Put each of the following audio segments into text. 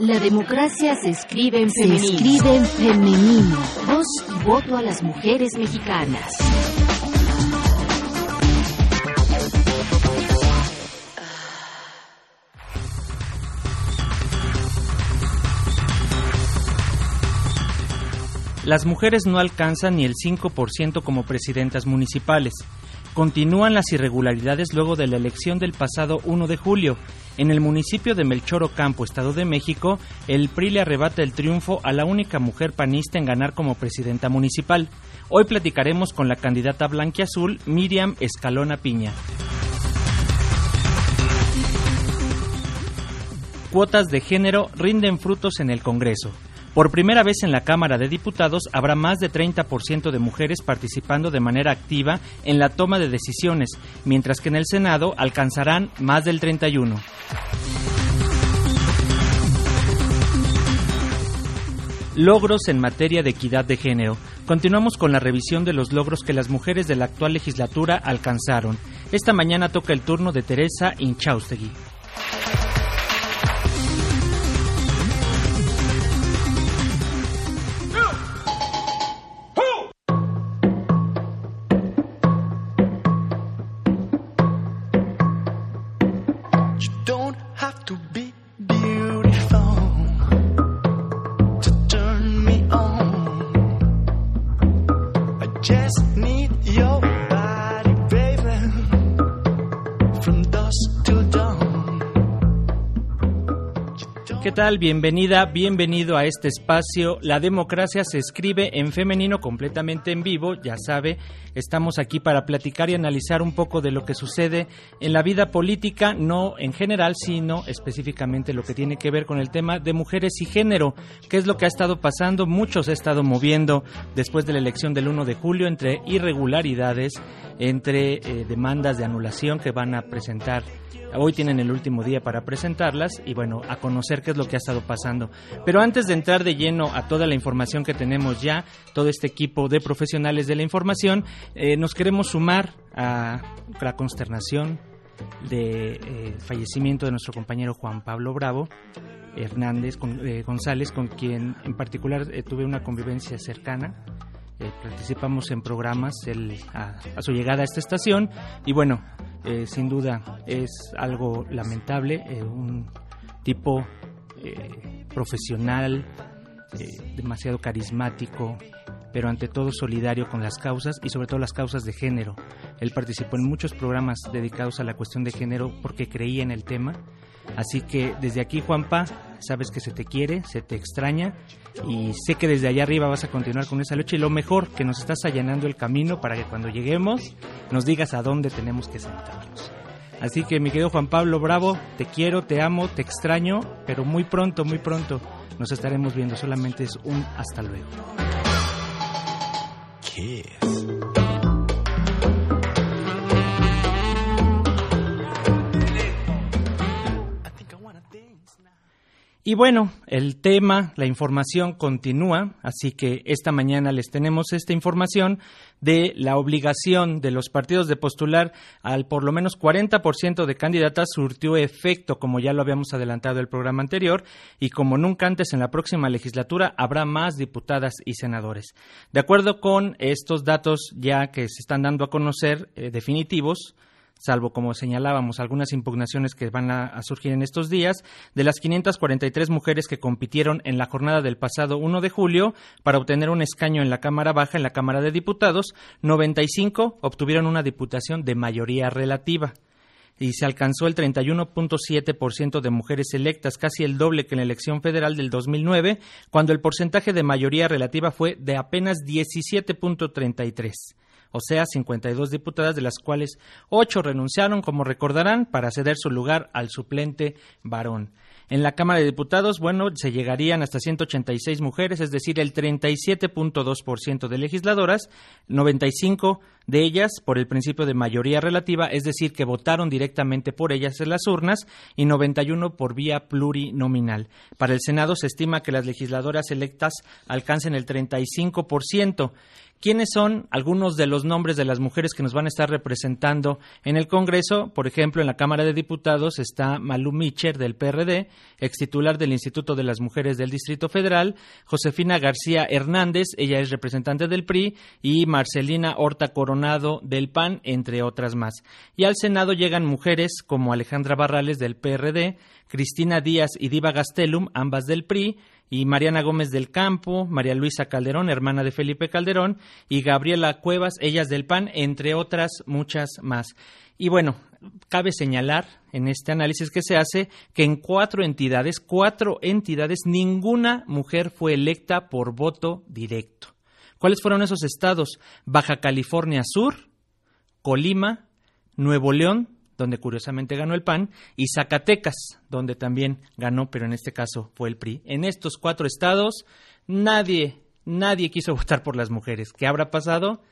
La democracia se escribe en femenino. Se escribe en femenino. Voz y voto a las mujeres mexicanas. Las mujeres no alcanzan ni el 5% como presidentas municipales. Continúan las irregularidades luego de la elección del pasado 1 de julio. En el municipio de Melchor Ocampo, Estado de México, el PRI le arrebata el triunfo a la única mujer panista en ganar como presidenta municipal. Hoy platicaremos con la candidata blanquiazul Miriam Escalona Piña. Cuotas de género rinden frutos en el Congreso. Por primera vez en la Cámara de Diputados habrá más de 30% de mujeres participando de manera activa en la toma de decisiones, mientras que en el Senado alcanzarán más del 31%. Logros en materia de equidad de género. Continuamos con la revisión de los logros que las mujeres de la actual legislatura alcanzaron. Esta mañana toca el turno de Teresa Inchaustegui. Tal? Bienvenida, bienvenido a este espacio. La democracia se escribe en femenino completamente en vivo, ya sabe, estamos aquí para platicar y analizar un poco de lo que sucede en la vida política, no en general, sino específicamente lo que tiene que ver con el tema de mujeres y género, qué es lo que ha estado pasando, muchos ha estado moviendo después de la elección del 1 de julio entre irregularidades, entre eh, demandas de anulación que van a presentar Hoy tienen el último día para presentarlas y bueno, a conocer qué es lo que ha estado pasando. Pero antes de entrar de lleno a toda la información que tenemos ya, todo este equipo de profesionales de la información, eh, nos queremos sumar a la consternación de eh, fallecimiento de nuestro compañero Juan Pablo Bravo Hernández eh, González, con quien en particular tuve una convivencia cercana. participamos en programas a, su llegada a esta estación y bueno, eh, sin duda es algo lamentable, eh, un tipo eh, profesional, demasiado carismático, pero ante todo solidario con las causas y sobre todo las causas de género. Él participó en muchos programas dedicados a la cuestión de género porque creía en el tema. Así que desde aquí, Juanpa, sabes que se te quiere, se te extraña y sé que desde allá arriba vas a continuar con esa lucha y lo mejor que nos estás allanando el camino para que cuando lleguemos nos digas a dónde tenemos que sentarnos. Así que mi querido Juan Pablo Bravo, te quiero, te amo, te extraño, pero muy pronto, muy pronto nos estaremos viendo. Solamente es un hasta luego. Y bueno, el tema, la información continúa, así que esta mañana les tenemos esta información de la obligación de los partidos de postular al por lo menos 40% de candidatas surtió efecto, como ya lo habíamos adelantado el programa anterior, y como nunca antes en la próxima legislatura habrá más diputadas y senadores. De acuerdo con estos datos ya que se están dando a conocer eh, definitivos, salvo como señalábamos algunas impugnaciones que van a, surgir en estos días, de las 543 mujeres que compitieron en la jornada del pasado 1 de julio para obtener un escaño en la Cámara Baja, en la Cámara de Diputados, 95 obtuvieron una diputación de mayoría relativa. Y se alcanzó el 31.7% de mujeres electas, casi el doble que en la elección federal del 2009, cuando el porcentaje de mayoría relativa fue de apenas 17.33 o sea, 52 diputadas, de las cuales 8 renunciaron, como recordarán, para ceder su lugar al suplente varón. En la Cámara de Diputados, bueno, se llegarían hasta 186 mujeres, es decir, el 37.2% de legisladoras, 95 de ellas por el principio de mayoría relativa, es decir, que votaron directamente por ellas en las urnas, y 91 por vía plurinominal. Para el Senado se estima que las legisladoras electas alcancen el 35%. ¿Quiénes son algunos de los nombres de las mujeres que nos van a estar representando en el Congreso? Por ejemplo, en la Cámara de Diputados está Malú Micher del PRD, ex titular del Instituto de las Mujeres del Distrito Federal, Josefina García Hernández, ella es representante del PRI, y Marcelina Horta Coronado del PAN, entre otras más. Y al Senado llegan mujeres como Alejandra Barrales del PRD, Cristina Díaz y Diva Gastelum, ambas del PRI, y Mariana Gómez del Campo, María Luisa Calderón, hermana de Felipe Calderón, y Gabriela Cuevas, ellas del PAN, entre otras muchas más. Y bueno, cabe señalar en este análisis que se hace que en cuatro entidades, cuatro entidades, ninguna mujer fue electa por voto directo. ¿Cuáles fueron esos estados? Baja California Sur, Colima, Nuevo León, donde curiosamente ganó el PAN, y Zacatecas, donde también ganó, pero en este caso fue el PRI. En estos cuatro estados, nadie, nadie quiso votar por las mujeres. ¿Qué habrá pasado?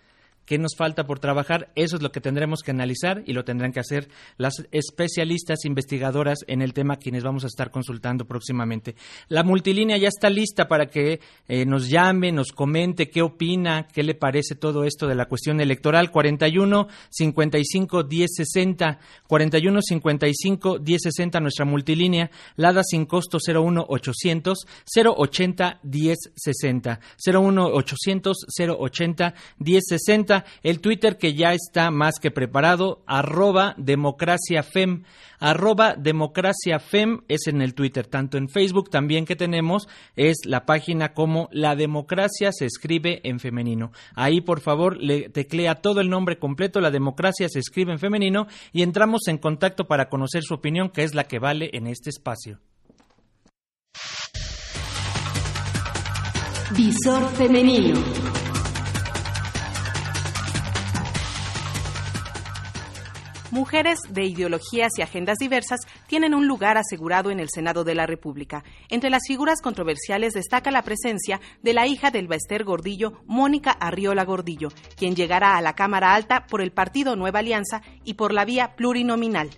Qué nos falta por trabajar, eso es lo que tendremos que analizar y lo tendrán que hacer las especialistas investigadoras en el tema quienes vamos a estar consultando próximamente. La multilínea ya está lista para que eh, nos llame, nos comente qué opina, qué le parece todo esto de la cuestión electoral. 41 55 10 60, 41 55 10 60 nuestra multilínea, Lada sin costo 01 800 080 10 60, 01 800 080 10 60 el Twitter que ya está más que preparado, arroba democraciafem. Arroba democraciafem es en el Twitter, tanto en Facebook también que tenemos, es la página como La Democracia se escribe en femenino. Ahí, por favor, le teclea todo el nombre completo, La Democracia se escribe en femenino, y entramos en contacto para conocer su opinión, que es la que vale en este espacio. Visor femenino. Mujeres de ideologías y agendas diversas tienen un lugar asegurado en el Senado de la República. Entre las figuras controversiales destaca la presencia de la hija del Baester Gordillo, Mónica Arriola Gordillo, quien llegará a la Cámara Alta por el partido Nueva Alianza y por la vía plurinominal.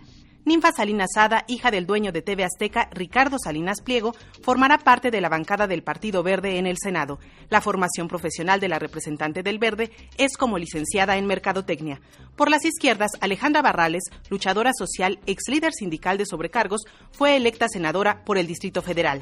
Ninfa Salinas Sada, hija del dueño de TV Azteca, Ricardo Salinas Pliego, formará parte de la bancada del Partido Verde en el Senado. La formación profesional de la representante del Verde es como licenciada en Mercadotecnia. Por las izquierdas, Alejandra Barrales, luchadora social, ex líder sindical de sobrecargos, fue electa senadora por el Distrito Federal.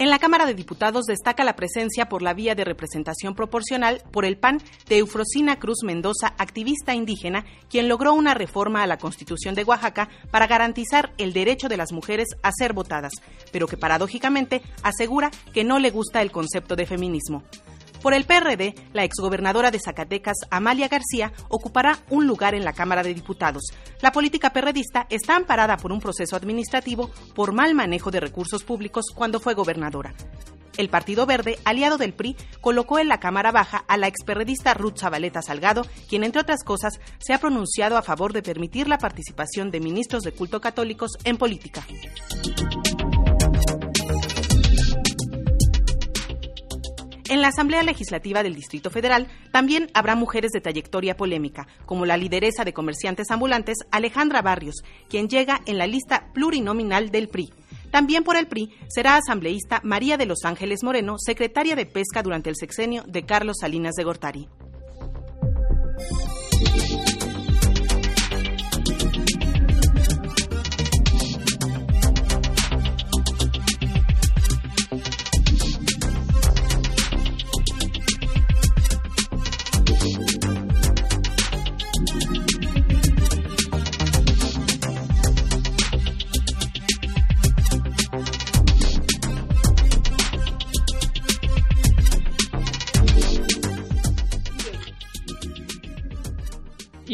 En la Cámara de Diputados destaca la presencia por la vía de representación proporcional por el PAN de Eufrosina Cruz Mendoza, activista indígena, quien logró una reforma a la Constitución de Oaxaca para garantizar el derecho de las mujeres a ser votadas, pero que paradójicamente asegura que no le gusta el concepto de feminismo. Por el PRD, la exgobernadora de Zacatecas, Amalia García, ocupará un lugar en la Cámara de Diputados. La política perredista está amparada por un proceso administrativo por mal manejo de recursos públicos cuando fue gobernadora. El Partido Verde, aliado del PRI, colocó en la Cámara Baja a la experredista Ruth Zabaleta Salgado, quien, entre otras cosas, se ha pronunciado a favor de permitir la participación de ministros de culto católicos en política. En la Asamblea Legislativa del Distrito Federal también habrá mujeres de trayectoria polémica, como la lideresa de comerciantes ambulantes Alejandra Barrios, quien llega en la lista plurinominal del PRI. También por el PRI será asambleísta María de los Ángeles Moreno, secretaria de Pesca durante el sexenio de Carlos Salinas de Gortari.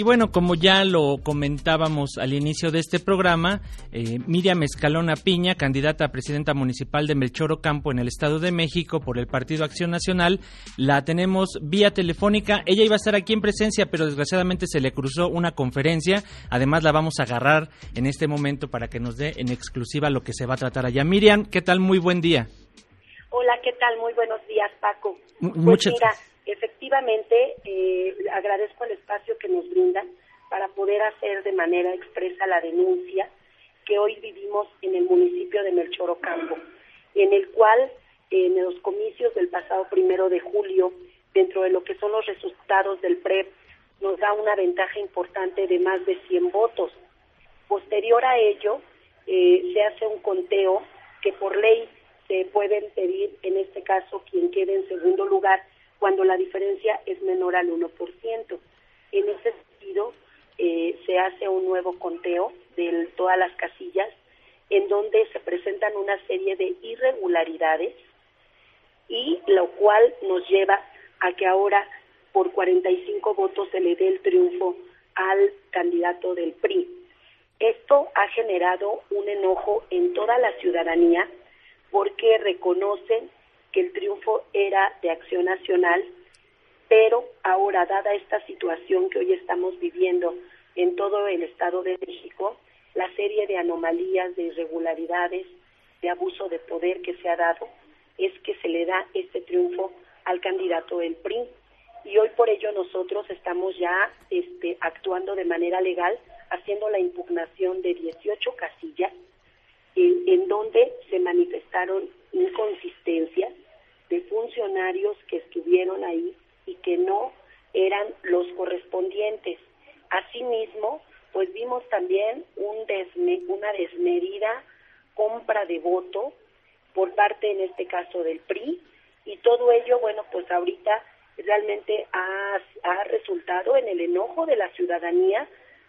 Bueno, como ya lo comentábamos al inicio de este programa, eh, Miriam Escalona Piña, candidata a presidenta municipal de Melchoro Campo en el Estado de México por el Partido Acción Nacional, la tenemos vía telefónica. Ella iba a estar aquí en presencia, pero desgraciadamente se le cruzó una conferencia. Además, la vamos a agarrar en este momento para que nos dé en exclusiva lo que se va a tratar allá. Miriam, ¿qué tal? Muy buen día. Hola, ¿qué tal? Muy buenos días, Paco. Pues muchas mira, efectivamente, eh, agradezco el espacio que nos brindan para poder hacer de manera expresa la denuncia que hoy vivimos en el municipio de Melchorocampo, en el cual en los comicios del pasado primero de julio, dentro de lo que son los resultados del PREP, nos da una ventaja importante de más de 100 votos. Posterior a ello, eh, se hace un conteo que por ley se pueden pedir, en este caso, quien quede en segundo lugar, cuando la diferencia es menor al 1%. En ese sentido, eh, se hace un nuevo conteo de todas las casillas, en donde se presentan una serie de irregularidades y lo cual nos lleva a que ahora por 45 votos se le dé el triunfo al candidato del PRI. Esto ha generado un enojo en toda la ciudadanía porque reconocen que el triunfo era de Acción Nacional, pero ahora, dada esta situación que hoy estamos viviendo en todo el Estado de México, la serie de anomalías, de irregularidades, de abuso de poder que se ha dado, es que se le da este triunfo al candidato del PRI. Y hoy por ello nosotros estamos ya este, actuando de manera legal, haciendo la impugnación de 18 casillas en donde se manifestaron inconsistencias de funcionarios que estuvieron ahí y que no eran los correspondientes. Asimismo, pues vimos también un una desmedida compra de voto por parte, en este caso, del PRI, y todo ello, bueno, pues ahorita realmente ha, ha resultado en el enojo de la ciudadanía,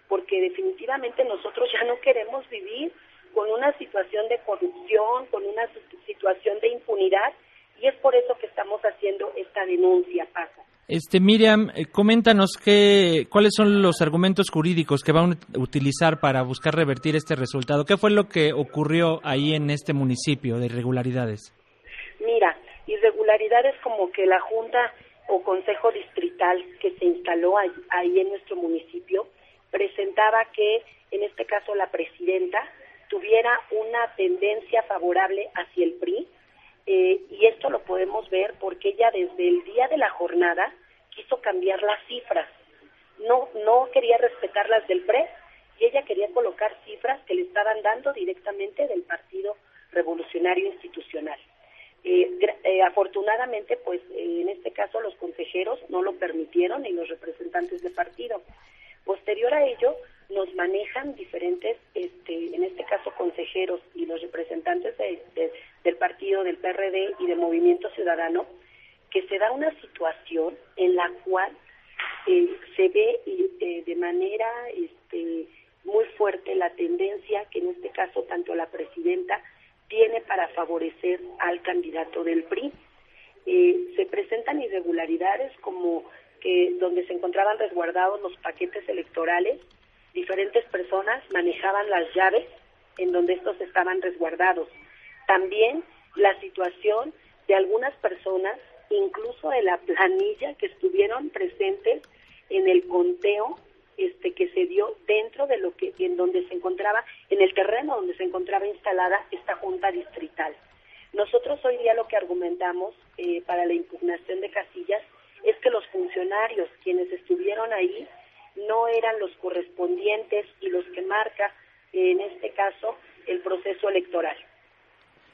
porque definitivamente nosotros ya no queremos vivir con una situación de corrupción, con una situación de impunidad, y es por eso que estamos haciendo esta denuncia, Paco. Este Miriam, eh, coméntanos qué, cuáles son los argumentos jurídicos que van a utilizar para buscar revertir este resultado. ¿Qué fue lo que ocurrió ahí en este municipio de irregularidades? Mira, irregularidades como que la Junta o Consejo Distrital que se instaló ahí en nuestro municipio presentaba que, en este caso, la presidenta tuviera una tendencia favorable hacia el PRI, eh, y esto lo podemos ver porque ella desde el día de la jornada quiso cambiar las cifras. No, no quería respetar las del PRE y ella quería colocar cifras que le estaban dando directamente del Partido Revolucionario Institucional. Eh, eh, afortunadamente, pues en este caso los consejeros no lo permitieron y los representantes de partido. Posterior a ello, nos manejan diferentes, este, en este caso consejeros y los representantes del partido, del PRD y del Movimiento Ciudadano, que se da una situación en la cual eh, se ve eh, de manera este, muy fuerte la tendencia que en este caso tanto la presidenta tiene para favorecer al candidato del PRI. Eh, se presentan irregularidades como que donde se encontraban resguardados los paquetes electorales diferentes personas manejaban las llaves en donde estos estaban resguardados. También la situación de algunas personas, incluso de la planilla que estuvieron presentes en el conteo este que se dio dentro de lo que en donde se encontraba en el terreno donde se encontraba instalada esta junta distrital. Nosotros hoy día lo que argumentamos eh, para la impugnación de casillas es que los funcionarios quienes estuvieron ahí no eran los correspondientes y los que marca, en este caso, el proceso electoral.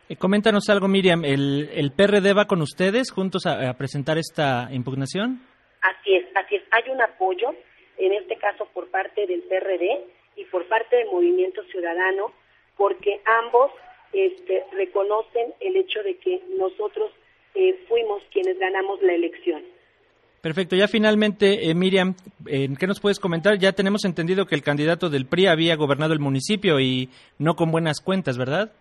Eh, coméntanos algo, Miriam. ¿El, ¿El, PRD va con ustedes juntos a, presentar esta impugnación? Así es, así es. Hay un apoyo, en este caso por parte del PRD y por parte del Movimiento Ciudadano, porque ambos este, reconocen el hecho de que nosotros eh, fuimos quienes ganamos la elección. Perfecto. Ya finalmente, eh, Miriam, ¿qué nos puedes comentar? Ya tenemos entendido que el candidato del PRI había gobernado el municipio y no con buenas cuentas, ¿verdad?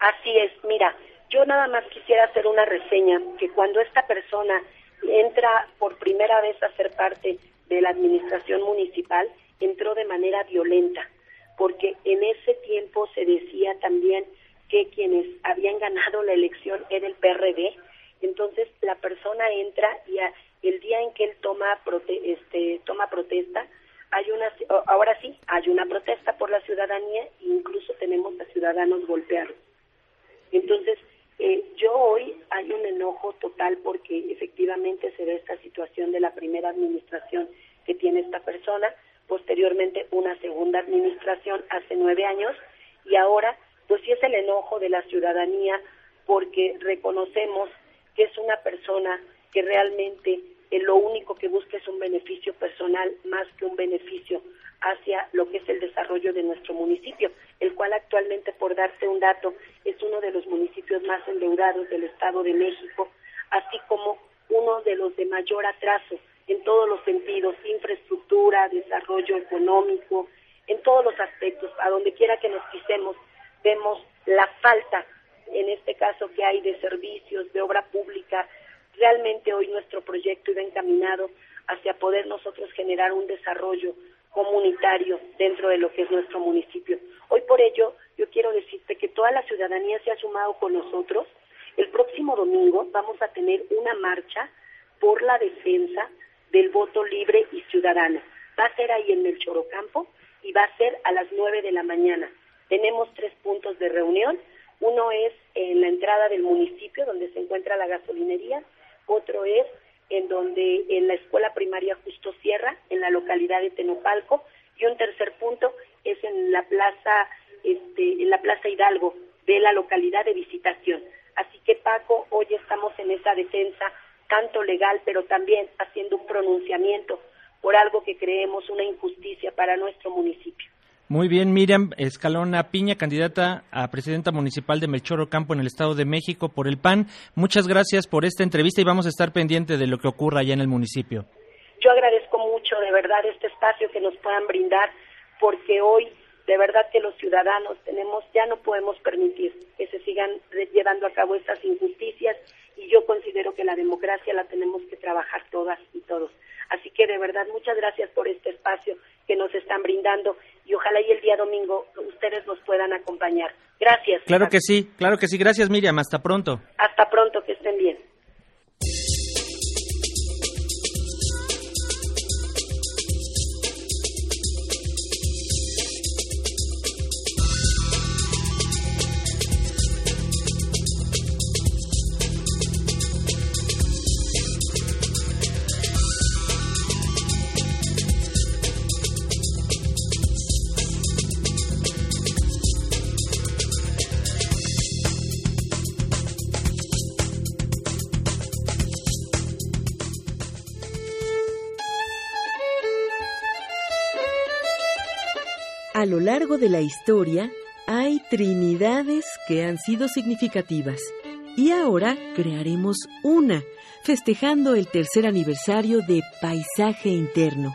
Así es. Mira, yo nada más quisiera hacer una reseña que cuando esta persona entra por primera vez a ser parte de la administración municipal, entró de manera violenta, porque en ese tiempo se decía también que quienes habían ganado la elección era el PRD, entonces la persona entra y a, el día en que él toma, este, toma protesta, hay una, ahora sí, hay una protesta por la ciudadanía e incluso tenemos a ciudadanos golpeados. Entonces, eh, yo hoy hay un enojo total porque efectivamente se ve esta situación de la primera administración que tiene esta persona. Posteriormente una segunda administración hace nueve años y ahora pues sí es el enojo de la ciudadanía porque reconocemos que es una persona que realmente eh, lo único que busca es un beneficio personal más que un beneficio hacia lo que es el desarrollo de nuestro municipio, el cual actualmente, por darte un dato, es uno de los municipios más endeudados del Estado de México, así como uno de los de mayor atraso en todos los sentidos, infraestructura, desarrollo económico, en todos los aspectos, a donde quiera que nos pisemos, vemos la falta, en este caso que hay de servicios, de obra pública. Realmente hoy nuestro proyecto iba encaminado hacia poder nosotros generar un desarrollo comunitario dentro de lo que es nuestro municipio. Hoy por ello yo quiero decirte que toda la ciudadanía se ha sumado con nosotros. El próximo domingo vamos a tener una marcha por la defensa del voto libre y ciudadano. Va a ser ahí en el Chorocampo y va a ser a las nueve de la mañana. Tenemos tres puntos de reunión. Uno es en la entrada del municipio, donde se encuentra la gasolinería. Otro es en donde en la escuela primaria Justo Sierra, en la localidad de Tenopalco. Y un tercer punto es en la plaza, este, en la plaza Hidalgo de la localidad de Visitación. Así que Paco, hoy estamos en esa defensa tanto legal, pero también haciendo un pronunciamiento por algo que creemos una injusticia para nuestro municipio. Muy bien, Miriam Escalona Piña, candidata a presidenta municipal de Melchor Campo en el Estado de México por el PAN. Muchas gracias por esta entrevista y vamos a estar pendiente de lo que ocurra allá en el municipio. Yo agradezco mucho de verdad este espacio que nos puedan brindar porque hoy de verdad que los ciudadanos tenemos ya no podemos permitir que se sigan llevando a cabo estas injusticias y yo considero que la democracia la tenemos que trabajar todas y todos. Así que de verdad muchas gracias por este espacio que nos están brindando y ojalá y el día domingo ustedes nos puedan acompañar. Gracias. Claro que sí, claro que sí. Gracias Miriam, hasta pronto. Hasta pronto, que estén bien. A lo largo de la historia hay trinidades que han sido significativas y ahora crearemos una, festejando el tercer aniversario de Paisaje Interno.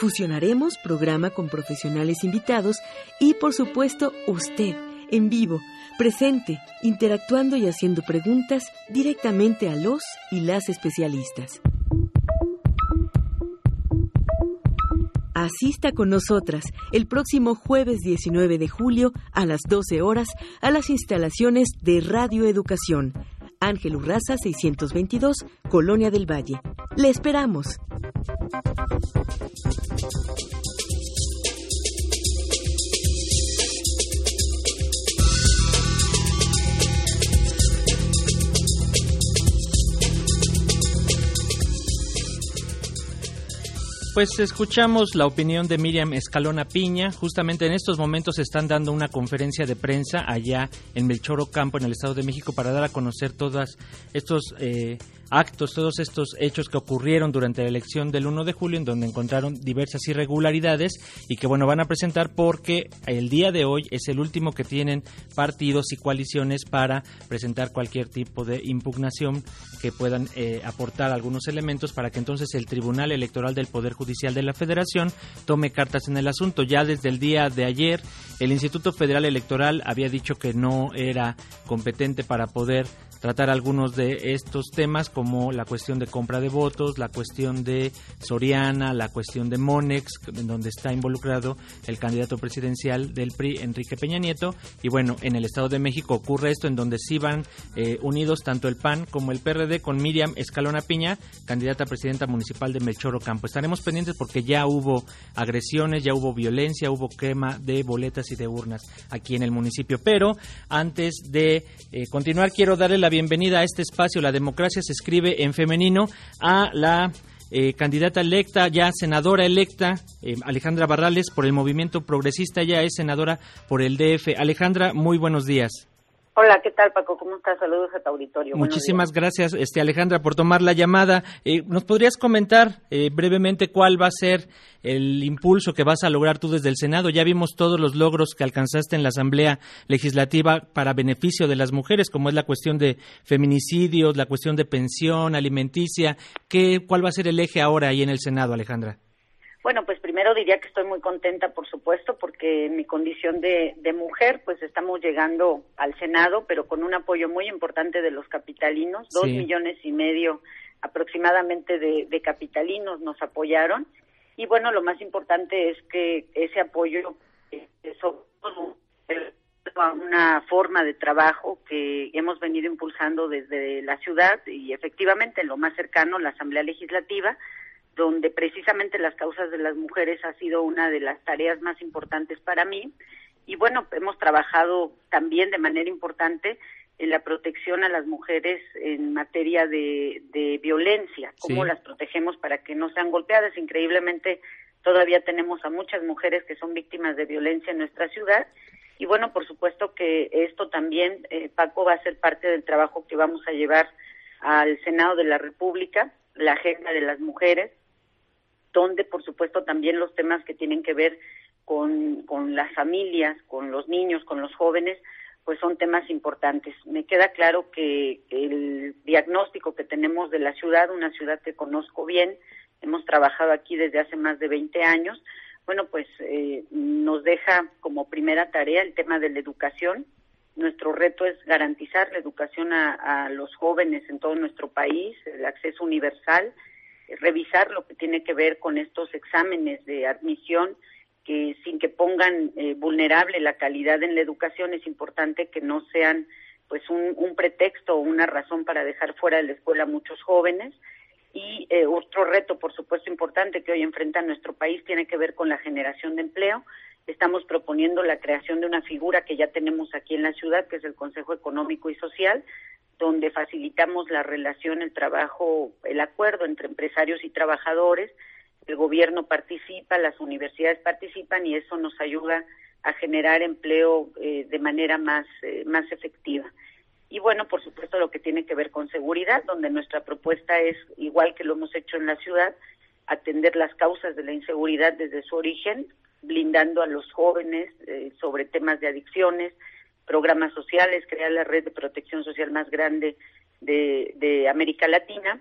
Fusionaremos programa con profesionales invitados y por supuesto usted, en vivo, presente, interactuando y haciendo preguntas directamente a los y las especialistas. Asista con nosotras el próximo jueves 19 de julio a las 12 horas a las instalaciones de Radio Educación. Ángel Urraza 622, Colonia del Valle. Le esperamos. Pues escuchamos la opinión de Miriam Escalona Piña. Justamente en estos momentos están dando una conferencia de prensa allá en Melchoro Campo, en el Estado de México, para dar a conocer todas estos eh, actos, todos estos hechos que ocurrieron durante la elección del 1 de julio, en donde encontraron diversas irregularidades y que, bueno, van a presentar porque el día de hoy es el último que tienen partidos y coaliciones para presentar cualquier tipo de impugnación que puedan eh, aportar algunos elementos para que entonces el Tribunal Electoral del Poder Judicial de la Federación tome cartas en el asunto. Ya desde el día de ayer, el Instituto Federal Electoral había dicho que no era competente para poder tratar algunos de estos temas como la cuestión de compra de votos, la cuestión de Soriana, la cuestión de Monex, en donde está involucrado el candidato presidencial del PRI, Enrique Peña Nieto. Y bueno, en el Estado de México ocurre esto, en donde sí van eh, unidos tanto el PAN como el PRD con Miriam Escalona Piña, candidata a presidenta municipal de Melchoro Campo. Estaremos pendientes porque ya hubo agresiones, ya hubo violencia, hubo quema de boletas y de urnas aquí en el municipio. Pero antes de eh, continuar, quiero darle la bienvenida a este espacio. La democracia se escribe en femenino a la eh, candidata electa, ya senadora electa, eh, Alejandra Barrales, por el Movimiento Progresista, ya es senadora por el DF. Alejandra, muy buenos días. Hola, ¿qué tal Paco? ¿Cómo estás? Saludos a tu auditorio. Muchísimas gracias, este Alejandra, por tomar la llamada. Eh, ¿Nos podrías comentar eh, brevemente cuál va a ser el impulso que vas a lograr tú desde el Senado? Ya vimos todos los logros que alcanzaste en la Asamblea Legislativa para beneficio de las mujeres, como es la cuestión de feminicidios, la cuestión de pensión alimenticia. ¿Qué, ¿Cuál va a ser el eje ahora ahí en el Senado, Alejandra? Bueno, pues primero diría que estoy muy contenta, por supuesto, porque en mi condición de, mujer, pues estamos llegando al Senado, pero con un apoyo muy importante de los capitalinos, dos millones y medio aproximadamente de, capitalinos nos apoyaron. Y bueno, lo más importante es que ese apoyo es una forma de trabajo que hemos venido impulsando desde la ciudad y efectivamente lo más cercano, la Asamblea Legislativa, donde precisamente las causas de las mujeres ha sido una de las tareas más importantes para mí. Y bueno, hemos trabajado también de manera importante en la protección a las mujeres en materia de, violencia, cómo las protegemos para que no sean golpeadas. Increíblemente, todavía tenemos a muchas mujeres que son víctimas de violencia en nuestra ciudad. Y bueno, por supuesto que esto también, eh, Paco, va a ser parte del trabajo que vamos a llevar al Senado de la República, la agenda de las mujeres, donde por supuesto también los temas que tienen que ver con, con las familias, con los niños, con los jóvenes, pues son temas importantes. Me queda claro que el diagnóstico que tenemos de la ciudad, una ciudad que conozco bien, hemos trabajado aquí desde hace más de 20 años, bueno, pues eh, nos deja como primera tarea el tema de la educación. Nuestro reto es garantizar la educación a, a los jóvenes en todo nuestro país, el acceso universal, revisar lo que tiene que ver con estos exámenes de admisión que sin que pongan eh, vulnerable la calidad en la educación es importante que no sean pues un, pretexto o una razón para dejar fuera de la escuela a muchos jóvenes. Y eh, otro reto por supuesto importante que hoy enfrenta nuestro país tiene que ver con la generación de empleo. Estamos proponiendo la creación de una figura que ya tenemos aquí en la ciudad que es el Consejo Económico y Social donde facilitamos la relación, el trabajo, el acuerdo entre empresarios y trabajadores. El gobierno participa, las universidades participan y eso nos ayuda a generar empleo eh, de manera más, eh, más efectiva. Y bueno, por supuesto, lo que tiene que ver con seguridad, donde nuestra propuesta es, igual que lo hemos hecho en la ciudad, atender las causas de la inseguridad desde su origen, blindando a los jóvenes eh, sobre temas de adicciones, programas sociales, crear la red de protección social más grande de, América Latina.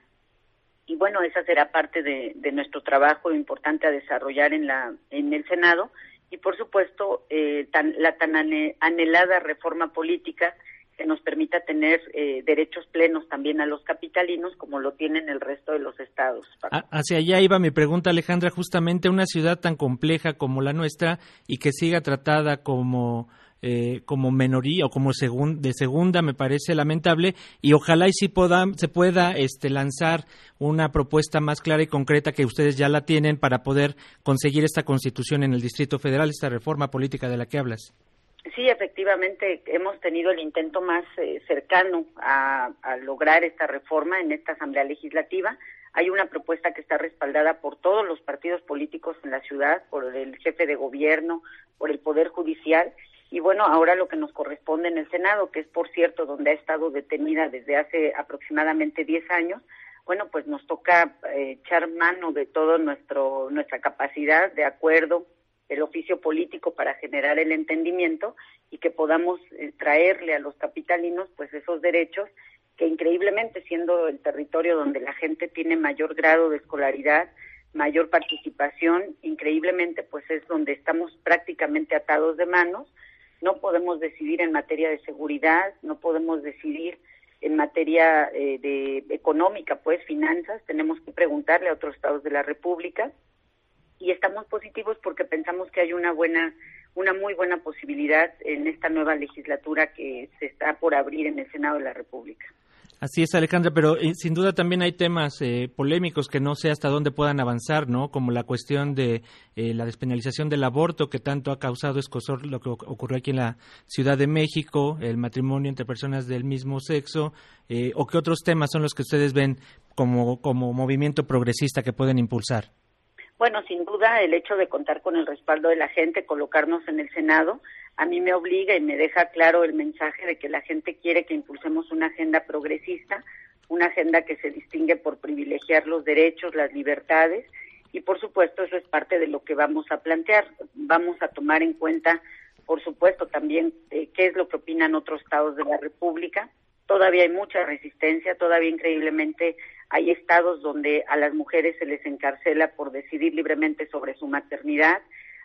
Y bueno, esa será parte de, nuestro trabajo importante a desarrollar en, la, en el Senado. Y por supuesto, eh, la tan anhelada reforma política que nos permita tener eh, derechos plenos también a los capitalinos como lo tienen el resto de los estados. Hacia allá iba mi pregunta, Alejandra, justamente una ciudad tan compleja como la nuestra y que siga tratada como eh, como menoría o como de segunda me parece lamentable y ojalá y si se pueda este, lanzar una propuesta más clara y concreta que ustedes ya la tienen para poder conseguir esta constitución en el Distrito Federal, esta reforma política de la que hablas. Sí, efectivamente, hemos tenido el intento más eh, cercano a, lograr esta reforma en esta Asamblea Legislativa. Hay una propuesta que está respaldada por todos los partidos políticos en la ciudad, por el jefe de gobierno, por el Poder Judicial, y bueno, ahora lo que nos corresponde en el Senado, que es por cierto donde ha estado detenida desde hace aproximadamente 10 años, bueno, pues nos toca eh, echar mano de todo nuestro nuestra capacidad de acuerdo, el oficio político para generar el entendimiento y que podamos eh, traerle a los capitalinos pues esos derechos que increíblemente siendo el territorio donde la gente tiene mayor grado de escolaridad, mayor participación, increíblemente pues es donde estamos prácticamente atados de manos no podemos decidir en materia de seguridad, no podemos decidir en materia eh, de económica, pues finanzas, tenemos que preguntarle a otros estados de la República y estamos positivos porque pensamos que hay una buena una muy buena posibilidad en esta nueva legislatura que se está por abrir en el Senado de la República. Así es, Alejandra, pero eh, sin duda también hay temas eh, polémicos que no sé hasta dónde puedan avanzar, ¿no? Como la cuestión de eh, la despenalización del aborto, que tanto ha causado escosor lo que ocurrió aquí en la Ciudad de México, el matrimonio entre personas del mismo sexo, o qué otros temas son los que ustedes ven como, como movimiento progresista que pueden impulsar. Bueno, sin duda el hecho de contar con el respaldo de la gente, colocarnos en el Senado, a mí me obliga y me deja claro el mensaje de que la gente quiere que impulsemos una agenda progresista, una agenda que se distingue por privilegiar los derechos, las libertades y por supuesto eso es parte de lo que vamos a plantear. Vamos a tomar en cuenta, por supuesto, también eh, qué es lo que opinan otros estados de la República. Todavía hay mucha resistencia, todavía increíblemente hay estados donde a las mujeres se les encarcela por decidir libremente sobre su maternidad.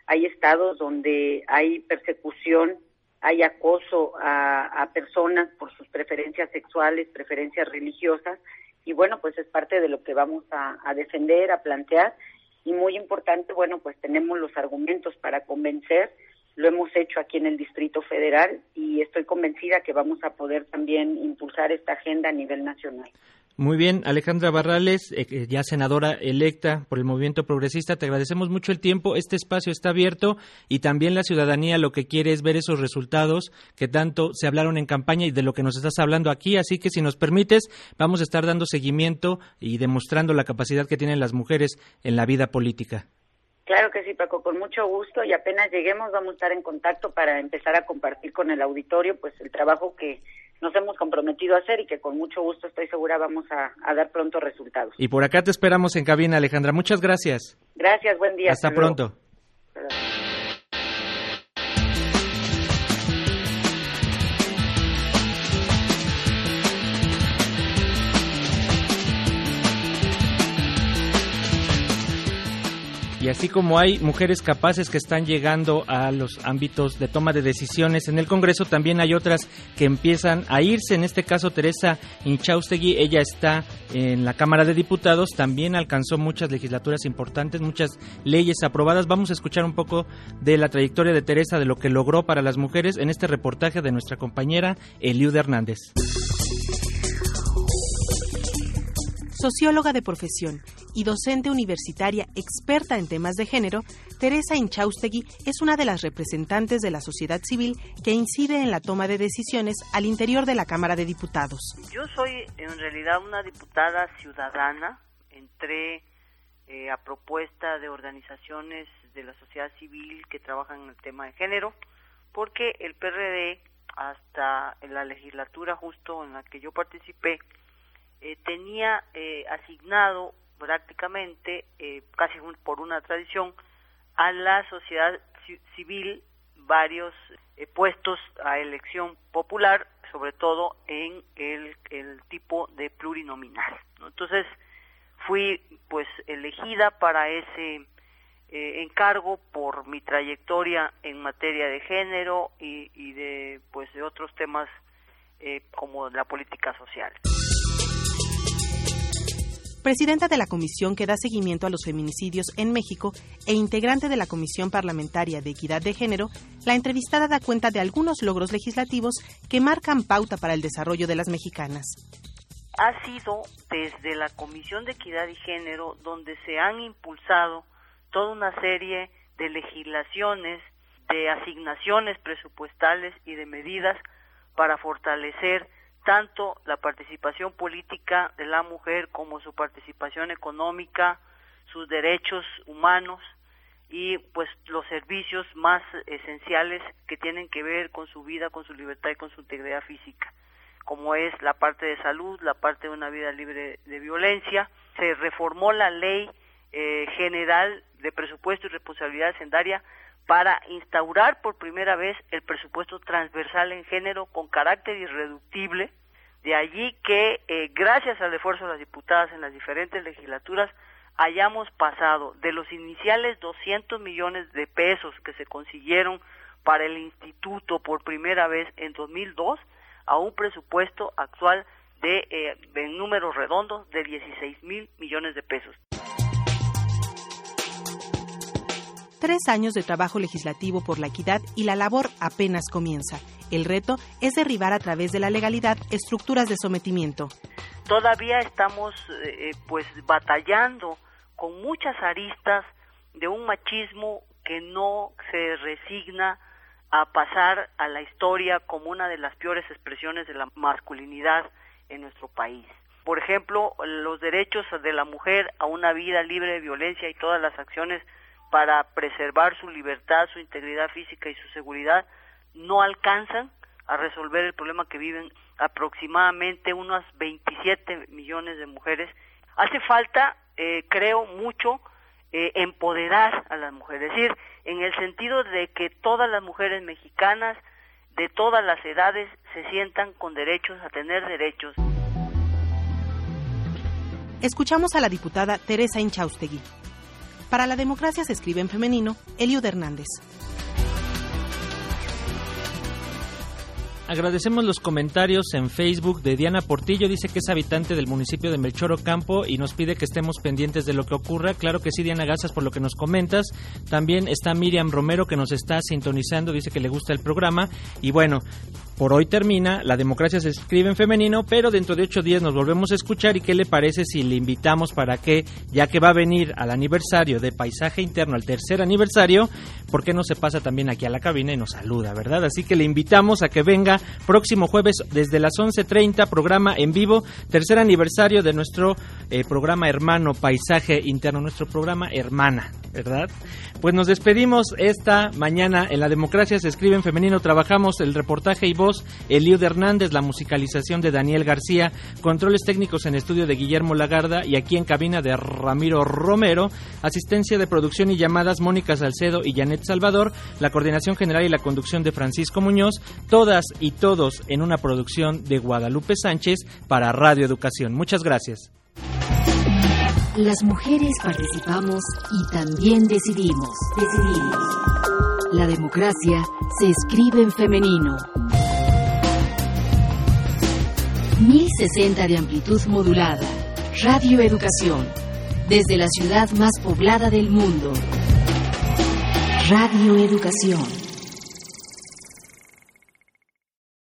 Hay estados donde hay persecución, hay acoso a, personas por sus preferencias sexuales, preferencias religiosas. Y bueno, pues es parte de lo que vamos a, defender, a plantear. Y muy importante, bueno, pues tenemos los argumentos para convencer lo hemos hecho aquí en el Distrito Federal y estoy convencida que vamos a poder también impulsar esta agenda a nivel nacional. Muy bien, Alejandra Barrales, eh, eh, ya senadora electa por el Movimiento Progresista, te agradecemos mucho el tiempo. Este espacio está abierto y también la ciudadanía lo que quiere es ver esos resultados que tanto se hablaron en campaña y de lo que nos estás hablando aquí. Así que si nos permites, vamos a estar dando seguimiento y demostrando la capacidad que tienen las mujeres en la vida política. Claro que sí, Paco, con mucho gusto y apenas lleguemos vamos a estar en contacto para empezar a compartir con el auditorio pues el trabajo que nos hemos comprometido a hacer y que con mucho gusto estoy segura vamos a, dar pronto resultados. Y por acá te esperamos en cabina, Alejandra. Muchas gracias. Gracias, buen día. Hasta, pronto. Y así como hay mujeres capaces que están llegando a los ámbitos de toma de decisiones en el Congreso, también hay otras que empiezan a irse. En este caso, Teresa Inchaustegui, ella está en la Cámara de Diputados, también alcanzó muchas legislaturas importantes, muchas leyes aprobadas. Vamos a escuchar un poco de la trayectoria de Teresa, de lo que logró para las mujeres en este reportaje de nuestra compañera Eliud Hernández. Socióloga de profesión y docente universitaria experta en temas de género, Teresa Inchaustegui es una de las representantes de la sociedad civil que incide en la toma de decisiones al interior de la Cámara de Diputados. Yo soy en realidad una diputada ciudadana, entré eh, a propuesta de organizaciones de la sociedad civil que trabajan en el tema de género, porque el PRD hasta la legislatura justo en la que yo participé, eh, tenía eh, asignado prácticamente, eh, casi por una tradición, a la sociedad civil varios eh, puestos a elección popular, sobre todo en el, tipo de plurinominal. Entonces, fui pues elegida para ese eh, encargo por mi trayectoria en materia de género y, y de pues de otros temas como la política social presidenta de la comisión que da seguimiento a los feminicidios en México e integrante de la Comisión Parlamentaria de Equidad de Género, la entrevistada da cuenta de algunos logros legislativos que marcan pauta para el desarrollo de las mexicanas. Ha sido desde la Comisión de Equidad y Género donde se han impulsado toda una serie de legislaciones, de asignaciones presupuestales y de medidas para fortalecer tanto la participación política de la mujer como su participación económica, sus derechos humanos y pues los servicios más esenciales que tienen que ver con su vida, con su libertad y con su integridad física, como es la parte de salud, la parte de una vida libre de violencia. Se reformó la ley eh, general de presupuesto y responsabilidad hacendaria para instaurar por primera vez el presupuesto transversal en género con carácter irreductible. De allí que, eh, gracias al esfuerzo de las diputadas en las diferentes legislaturas, hayamos pasado de los iniciales 200 millones de pesos que se consiguieron para el instituto por primera vez en 2002 a un presupuesto actual de, eh, en números redondos, de 16 mil millones de pesos. Tres años de trabajo legislativo por la equidad y la labor apenas comienza. El reto es derribar a través de la legalidad estructuras de sometimiento. Todavía estamos eh, pues batallando con muchas aristas de un machismo que no se resigna a pasar a la historia como una de las peores expresiones de la masculinidad en nuestro país. Por ejemplo, los derechos de la mujer a una vida libre de violencia y todas las acciones para preservar su libertad, su integridad física y su seguridad no alcanzan a resolver el problema que viven aproximadamente unas 27 millones de mujeres. Hace falta, eh, creo, mucho eh, empoderar a las mujeres, es decir, en el sentido de que todas las mujeres mexicanas de todas las edades se sientan con derechos a tener derechos. Escuchamos a la diputada Teresa Inchaustegui. Para la democracia se escribe en femenino, Eliud Hernández. Agradecemos los comentarios en Facebook de Diana Portillo, dice que es habitante del municipio de Melchor Campo y nos pide que estemos pendientes de lo que ocurra. Claro que sí, Diana, gracias por lo que nos comentas. También está Miriam Romero que nos está sintonizando, dice que le gusta el programa. Y bueno, por hoy termina, la democracia se escribe en femenino, pero dentro de ocho días nos volvemos a escuchar y qué le parece si le invitamos para que, ya que va a venir al aniversario de Paisaje Interno, al tercer aniversario, ¿por qué no se pasa también aquí a la cabina y nos saluda, verdad? Así que le invitamos a que venga próximo jueves desde las 11.30, programa en vivo, tercer aniversario de nuestro eh, programa hermano Paisaje Interno, nuestro programa hermana, ¿verdad? Pues nos despedimos esta mañana en la democracia se escribe en femenino, trabajamos el reportaje y voz Eliud Hernández, la musicalización de Daniel García, controles técnicos en estudio de Guillermo Lagarda y aquí en cabina de Ramiro Romero, asistencia de producción y llamadas Mónica Salcedo y Janet Salvador, la coordinación general y la conducción de Francisco Muñoz, todas y todos en una producción de Guadalupe Sánchez para Radio Educación. Muchas gracias. Las mujeres participamos y también decidimos. Decidimos. La democracia se escribe en femenino. 1060 de amplitud modulada. Radio Educación. Desde la ciudad más poblada del mundo. Radio Educación.